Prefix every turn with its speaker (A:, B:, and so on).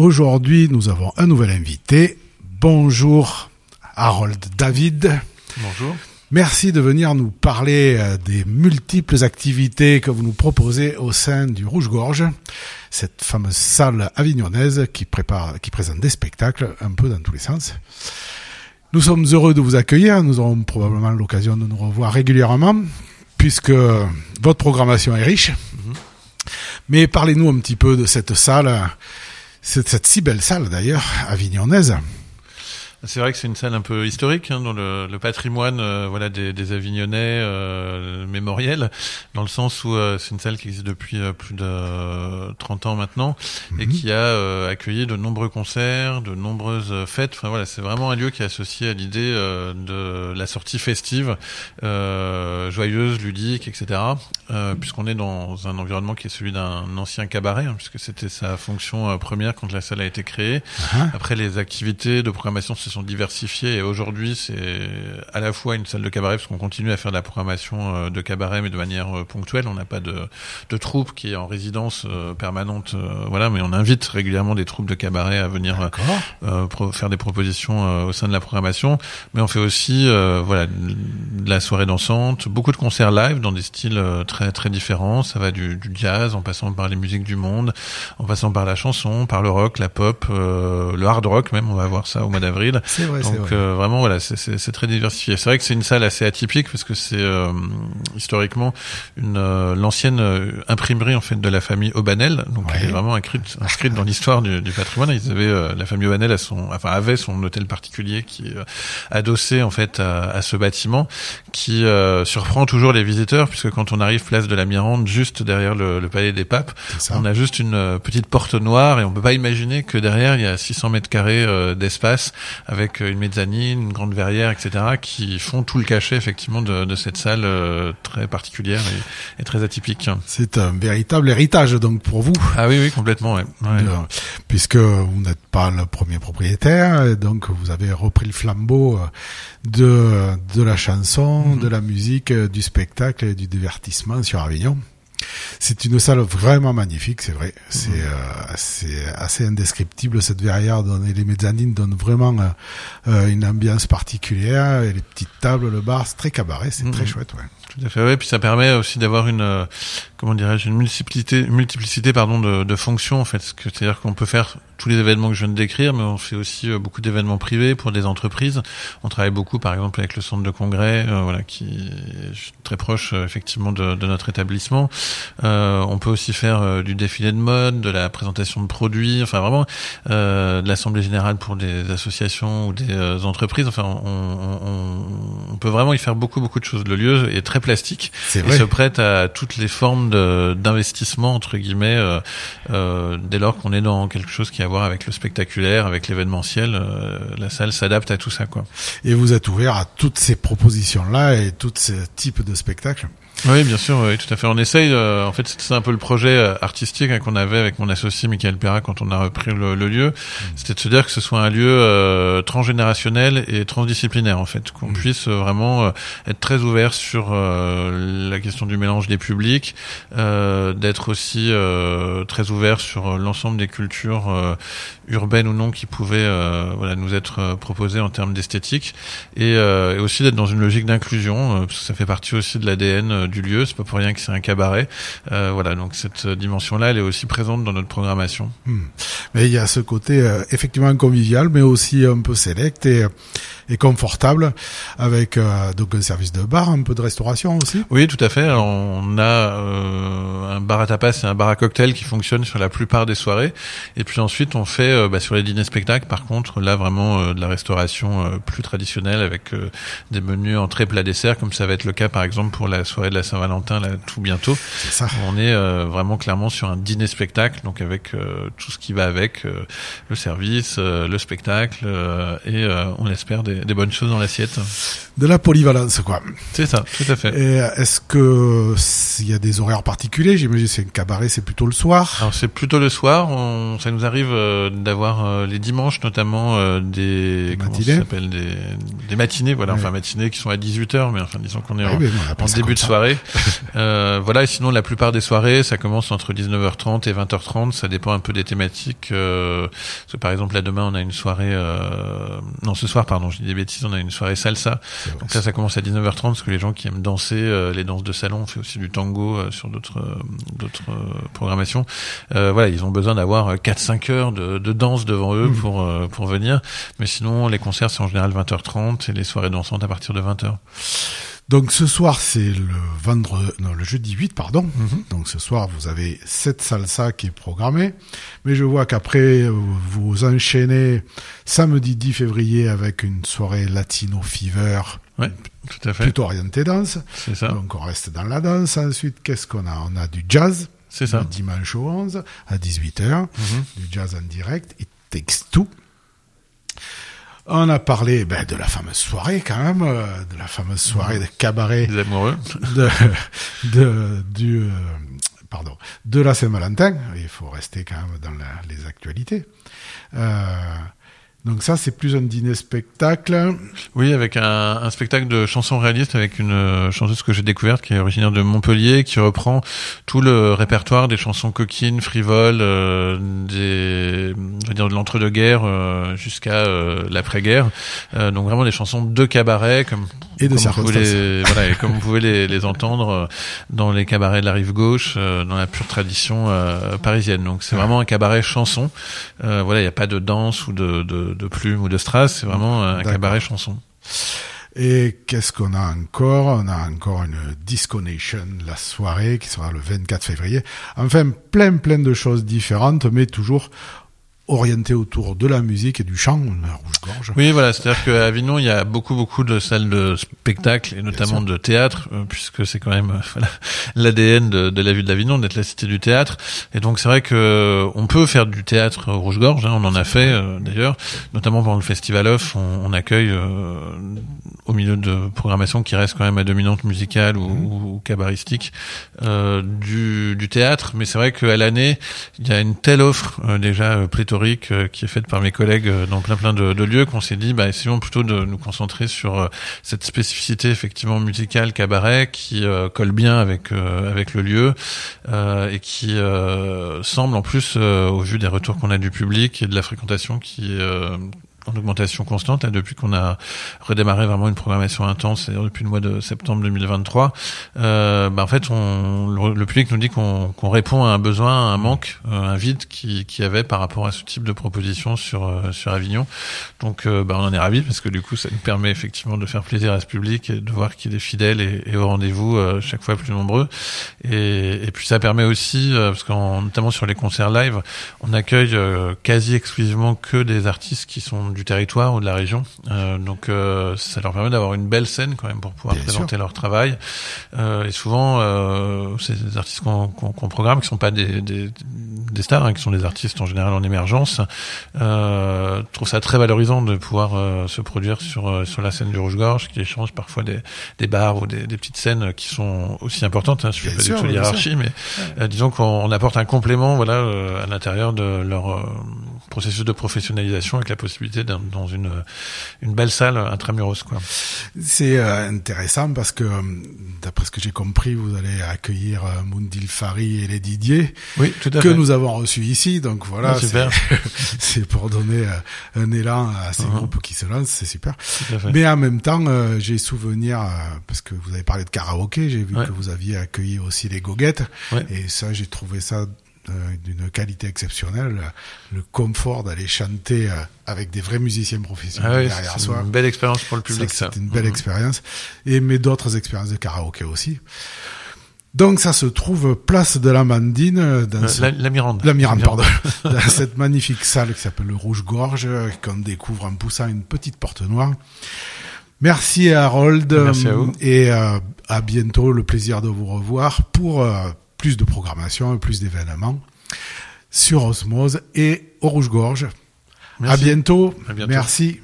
A: Aujourd'hui, nous avons un nouvel invité. Bonjour, Harold David.
B: Bonjour.
A: Merci de venir nous parler euh, des multiples activités que vous nous proposez au sein du Rouge-Gorge, cette fameuse salle avignonnaise qui prépare, qui présente des spectacles un peu dans tous les sens. Nous sommes heureux de vous accueillir. Nous aurons probablement l'occasion de nous revoir régulièrement puisque votre programmation est riche. Mhm. Mais parlez-nous un petit peu de cette salle, cette, cette si belle salle d'ailleurs, avignonnaise.
B: C'est vrai que c'est une salle un peu historique hein, dans le, le patrimoine euh, voilà des, des Avignonnais euh, mémoriels, dans le sens où euh, c'est une salle qui existe depuis euh, plus de 30 ans maintenant et mhm. qui a accueilli de nombreux concerts, de nombreuses fêtes. Enfin voilà, c'est vraiment un lieu qui est associé à l'idée de la sortie festive, joyeuse, ludique, etc. Puisqu'on est dans un environnement qui est celui d'un ancien cabaret, hein, puisque c'était sa fonction première quand la salle a été créée. Uh-huh. Après, les activités de programmation se sont diversifiées et aujourd'hui c'est à la fois une salle de cabaret parce qu'on continue à faire de la programmation euh, de cabaret mais de manière euh, ponctuelle. On n'a pas de, de troupe qui est en résidence euh, permanente, voilà, mais on invite régulièrement des troupes de cabaret à venir faire des propositions au sein de la programmation. Mais on fait aussi voilà de la soirée dansante, beaucoup de concerts live dans des styles très très différents. Ça va du, du, jazz en passant par les musiques du monde, en passant par la chanson, par le rock, la pop, le hard rock même. On va voir ça au mois d'avril.
A: C'est vrai.
B: Donc euh, vraiment voilà, c'est très diversifié. C'est vrai que c'est une salle assez atypique parce que c'est euh, historiquement une euh, l'ancienne imprimerie en fait de la famille Aubanel, donc elle est vraiment inscrite, inscrite dans l'histoire du, du, patrimoine. Ils avaient la famille Aubanel à son, enfin avait son hôtel particulier qui est adossé en fait à, à ce bâtiment qui surprend toujours les visiteurs puisque quand on arrive place de la Mirande, juste derrière le, le palais des papes, on a juste une petite porte noire et on peut pas imaginer que derrière il y a 600 mètres carrés d'espace avec une mezzanine, une grande verrière, etc., qui font tout le cachet effectivement de, de cette salle euh, très particulière et, et, très atypique.
A: C'est un véritable héritage donc pour vous.
B: Ah oui, oui, complètement, ouais. ouais.
A: puisque vous n'êtes pas le premier propriétaire, donc vous avez repris le flambeau euh, de de la chanson, -hmm. de la musique, euh, du spectacle et du divertissement sur Avignon. C'est une salle vraiment magnifique, c'est vrai. C'est euh, c'est assez indescriptible cette verrière. Donne, et les mezzanines donnent vraiment euh, euh, une ambiance particulière. Et les petites tables, le bar, c'est très cabaret, c'est mmh. très chouette. Ouais.
B: Tout à fait, oui. Puis ça permet aussi d'avoir une, euh, comment dirais-je, une multiplicité, multiplicité pardon, de, de fonctions en fait. C'est-à-dire qu'on peut faire tous les événements que je viens de décrire, mais on fait aussi euh, beaucoup d'événements privés pour des entreprises. On travaille beaucoup, par exemple, avec le centre de congrès, euh, voilà, qui est très proche euh, effectivement de, de, notre établissement. On peut aussi faire du défilé de mode, de la présentation de produits, enfin vraiment de l'assemblée générale pour des associations ou des entreprises. Enfin, on, on, on, peut vraiment y faire beaucoup beaucoup de choses. Le lieu est très plastique et se prête à toutes les formes d'investissement entre guillemets euh, euh, dès lors qu'on est dans quelque chose qui a à voir avec le spectaculaire, avec l'événementiel. Euh, la salle s'adapte à tout ça quoi.
A: Et vous êtes ouvert à toutes ces propositions là et tous ces types de spectacles.
B: Oui, bien sûr, oui, tout à fait. On essaye, euh, en fait, c'est un peu le projet euh, artistique hein, qu'on avait avec mon associé Michael Perra quand on a repris le, le lieu. Mmh. C'était de se dire que ce soit un lieu euh, transgénérationnel et transdisciplinaire, en fait, qu'on mmh. puisse euh, vraiment euh, être très ouvert sur la question du mélange des publics, d'être aussi très ouvert sur l'ensemble des cultures urbaines ou non qui pouvaient voilà, nous être proposées en termes d'esthétique, et, et, aussi d'être dans une logique d'inclusion, parce que ça fait partie aussi de l'ADN du lieu. C'est pas pour rien que c'est un cabaret. Euh, voilà, donc cette dimension-là, elle est aussi présente dans notre programmation.
A: Hmm. Mais il y a ce côté euh, effectivement convivial, mais aussi un peu sélect et et confortable avec euh, donc un service de bar, un peu de restauration aussi.
B: Oui, tout à fait. Alors, on a euh, un bar à tapas et un bar à cocktail qui fonctionnent sur la plupart des soirées. Et puis ensuite, on fait euh, bah, sur les dîners spectacles, par contre, là vraiment euh, de la restauration euh, plus traditionnelle avec euh, des menus entrée plat dessert, comme ça va être le cas par exemple pour la soirée de la Saint-Valentin là tout bientôt.
A: Ça.
B: On est vraiment clairement sur un dîner spectacle, donc avec tout ce qui va avec le service, le spectacle et on espère des, des bonnes choses dans l'assiette.
A: De la polyvalence, quoi.
B: C'est ça, tout à fait.
A: Et est-ce que s'il y a des horaires particuliers, j'imagine c'est un cabaret, c'est plutôt le soir.
B: Alors c'est plutôt le soir. On, ça nous arrive euh, d'avoir euh, les dimanches notamment euh, des,
A: matinées,
B: des, des, matinées, voilà, ouais. enfin matinées qui sont à 18 h mais enfin disons qu'on est en,
A: oui,
B: en début de soirée. Soirée. Euh, voilà, et sinon la plupart des soirées, ça commence entre 19h30 et 20h30, ça dépend un peu des thématiques. Euh, parce que, par exemple, là demain, on a une soirée... Euh, non, ce soir, pardon, je dis des bêtises, on a une soirée salsa. Donc là, ça commence à 19h30, parce que les gens qui aiment danser, euh, les danses de salon, on fait aussi du tango euh, sur d'autres euh, d'autres programmations. voilà, ils ont besoin d'avoir 4-5 heures de, de, danse devant eux mmh. pour, pour venir. Mais sinon, les concerts, c'est en général 20h30 et les soirées dansantes à partir de 20h.
A: Donc ce soir c'est le vendredi, non le jeudi 8 pardon. Mhm. Donc ce soir vous avez cette salsa qui est programmée, mais je vois qu'après vous enchaînez samedi 10 février avec une soirée latino fever.
B: Ouais, tout à fait.
A: Plutôt orientée danse.
B: C'est ça.
A: Donc on reste dans la danse. Ensuite qu'est-ce qu'on a? On a du jazz.
B: C'est ça.
A: dimanche au 11 à 18h, mhm. du jazz en direct. It takes two. On a parlé ben, de la fameuse soirée quand même, euh, de la fameuse soirée de cabaret
B: des amoureux,
A: de, de du euh, pardon de la Saint-Valentin. Il faut rester quand même dans les actualités. Euh, donc ça, c'est plus un dîner-spectacle.
B: Oui, avec un, un, spectacle de chansons réalistes avec une euh, chanteuse que j'ai découverte qui est originaire de Montpellier, qui reprend tout le répertoire des chansons coquines, frivoles, euh, des, je veux dire de l'entre-deux-guerres euh, jusqu'à euh, l'après-guerre. donc vraiment des chansons de cabaret, comme
A: et de
B: comme vous les, voilà, et comme vous pouvez les, les, entendre dans les cabarets de la rive gauche, dans la pure tradition parisienne. Donc c'est vraiment un cabaret chanson. voilà, il n'y a pas de danse ou de, de de, plumes ou de strass, c'est vraiment un cabaret chanson.
A: Et qu'est-ce qu'on a encore? On a encore une Disco Nation, la soirée qui sera le 24 février. Enfin, plein plein de choses différentes, mais toujours orienté autour de la musique et du chant, rouge-gorge.
B: Oui, voilà, c'est-à-dire qu'à Avignon, il y a beaucoup, beaucoup de salles de spectacle et notamment de théâtre, euh, puisque c'est quand même euh, l'ADN de, de, la ville d'Avignon d'être la cité du théâtre. Et donc c'est vrai que euh, on peut faire du théâtre rouge-gorge, hein, on en a fait d'ailleurs, notamment pendant le Festival Off, on, on accueille au milieu de programmation qui reste quand même à dominante musicale ou, mmh. ou cabaristique du, du, théâtre. Mais c'est vrai qu'à l'année, il y a une telle offre déjà pléthorique euh, qui est faite par mes collègues euh, dans plein plein de, de lieux qu'on s'est dit bah essayons plutôt de nous concentrer sur euh, cette spécificité effectivement musicale cabaret qui colle bien avec avec le lieu et qui semble en plus au vu des retours qu'on a du public et de la fréquentation qui en augmentation constante hein, depuis qu'on a redémarré vraiment une programmation intense, c'est-à-dire depuis le mois de septembre 2023. Euh, bah en fait, on, le, public nous dit qu'on répond à un besoin, à un manque, euh, un vide qui, qui avait par rapport à ce type de proposition sur euh, sur Avignon. Donc, euh, bah, on en est ravis parce que du coup, ça nous permet effectivement de faire plaisir à ce public et de voir qu'il est fidèle et, et au rendez-vous chaque fois plus nombreux. Et, et puis ça permet aussi, parce qu'en notamment sur les concerts live, on accueille quasi exclusivement que des artistes qui sont du territoire ou de la région. Euh, donc euh, ça leur permet d'avoir une belle scène quand même pour pouvoir présenter leur travail. Euh, et souvent, euh, c'est des artistes qu'on qu'on programme qui sont pas des, des, des stars, hein, qui sont des artistes en général en émergence. Euh, trouve ça très valorisant de pouvoir euh, se produire sur sur la scène du Rouge-Gorge, qui échange parfois des, des bars ou des, des petites scènes qui sont aussi importantes. Hein, je fais pas du tout l'hierarchie, mais disons qu'on apporte un complément, voilà, à l'intérieur de leur processus de professionnalisation avec la possibilité dans une une belle salle intramuros quoi.
A: C'est euh, intéressant parce que euh, d'après ce que j'ai compris, vous allez accueillir euh, Mundil Fari et les Didier
B: oui, tout à
A: que
B: fait.
A: nous avons reçus ici. Donc voilà,
B: ah,
A: c'est pour donner un élan à ces uh-huh. groupes qui se lancent, c'est super. Mais en même temps, j'ai souvenir parce que vous avez parlé de karaoké, j'ai vu que vous aviez accueilli aussi les goguettes et ça j'ai trouvé ça d'une qualité exceptionnelle, le confort d'aller chanter euh, avec des vrais musiciens professionnels
B: ah derrière soi. C'est une belle expérience pour le public,
A: ça. C'est une belle mhm. expérience. Et mais d'autres expériences de karaoké aussi. Donc ça se trouve place de la Mandine dans
B: euh, la, Mirande.
A: La Mirande, pardon. dans cette magnifique salle qui s'appelle le Rouge Gorge qu'on découvre en poussant une petite porte noire. Merci Harold.
B: Merci à vous.
A: Et à bientôt. Le plaisir de vous revoir pour plus de programmation, plus d'événements sur Osmose et au Rouge-Gorge. À bientôt.
B: À bientôt.
A: Merci.